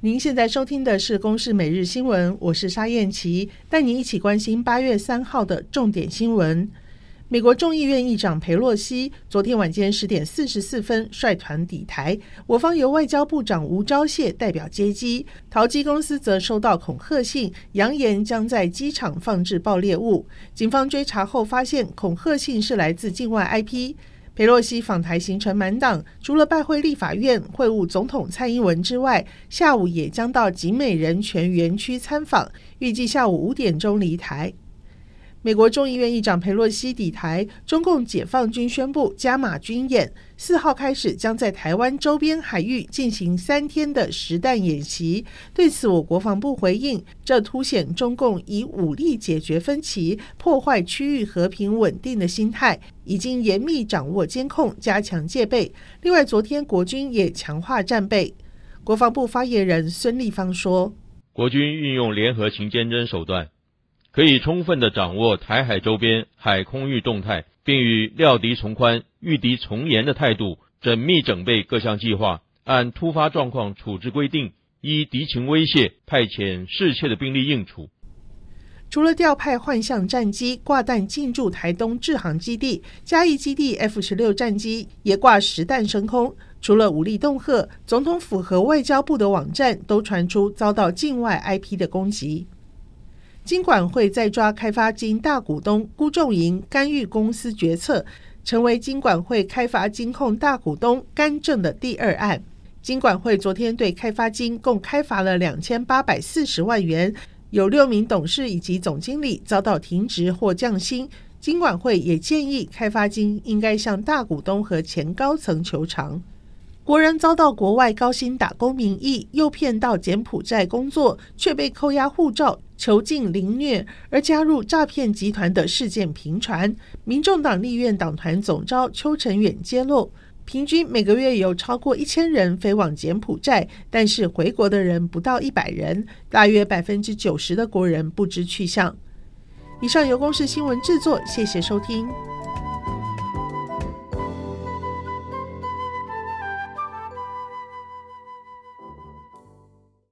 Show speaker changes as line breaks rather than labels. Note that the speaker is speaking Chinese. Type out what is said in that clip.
您现在收听的是《公视每日新闻》，我是沙燕琪，带您一起关心八月三号的重点新闻。美国众议院议长佩洛西昨天晚间十点四十四分率团抵台，我方由外交部长吴钊燮代表接机，桃机公司则收到恐吓信，扬言将在机场放置爆裂物。警方追查后发现，恐吓信是来自境外 IP。佩洛西访台行程满档，除了拜会立法院、会晤总统蔡英文之外，下午也将到景美人权园区参访，预计下午五点钟离台。美国众议院议长佩洛西抵台，中共解放军宣布加码军演，四号开始将在台湾周边海域进行三天的实弹演习。对此，我国防部回应，这凸显中共以武力解决分歧、破坏区域和平稳定的心态，已经严密掌握监控，加强戒备。另外，昨天国军也强化战备。国防部发言人孙立方说：“
国军运用联合勤监侦手段。”可以充分的掌握台海周边海空域动态，并以料敌从宽、御敌从严的态度，缜密整备各项计划，按突发状况处置规定，依敌情威胁派遣适切的兵力应处。
除了调派幻象战机挂弹进驻台东志航基地，嘉义基地 F 十六战机也挂实弹升空。除了武力恫吓，总统府和外交部的网站都传出遭到境外 IP 的攻击。金管会再抓开发金大股东辜仲盈干预公司决策，成为金管会开发金控大股东干政的第二案。金管会昨天对开发金共开罚了两千八百四十万元，有六名董事以及总经理遭到停职或降薪。金管会也建议开发金应该向大股东和前高层求偿。国人遭到国外高薪打工名义诱骗到柬埔寨工作，却被扣押护照。囚禁凌虐而加入诈骗集团的事件频传，民众党立院党团总召邱成远揭露，平均每个月有超过一千人飞往柬埔寨，但是回国的人不到一百人，大约百分之九十的国人不知去向。以上由公视新闻制作，谢谢收听。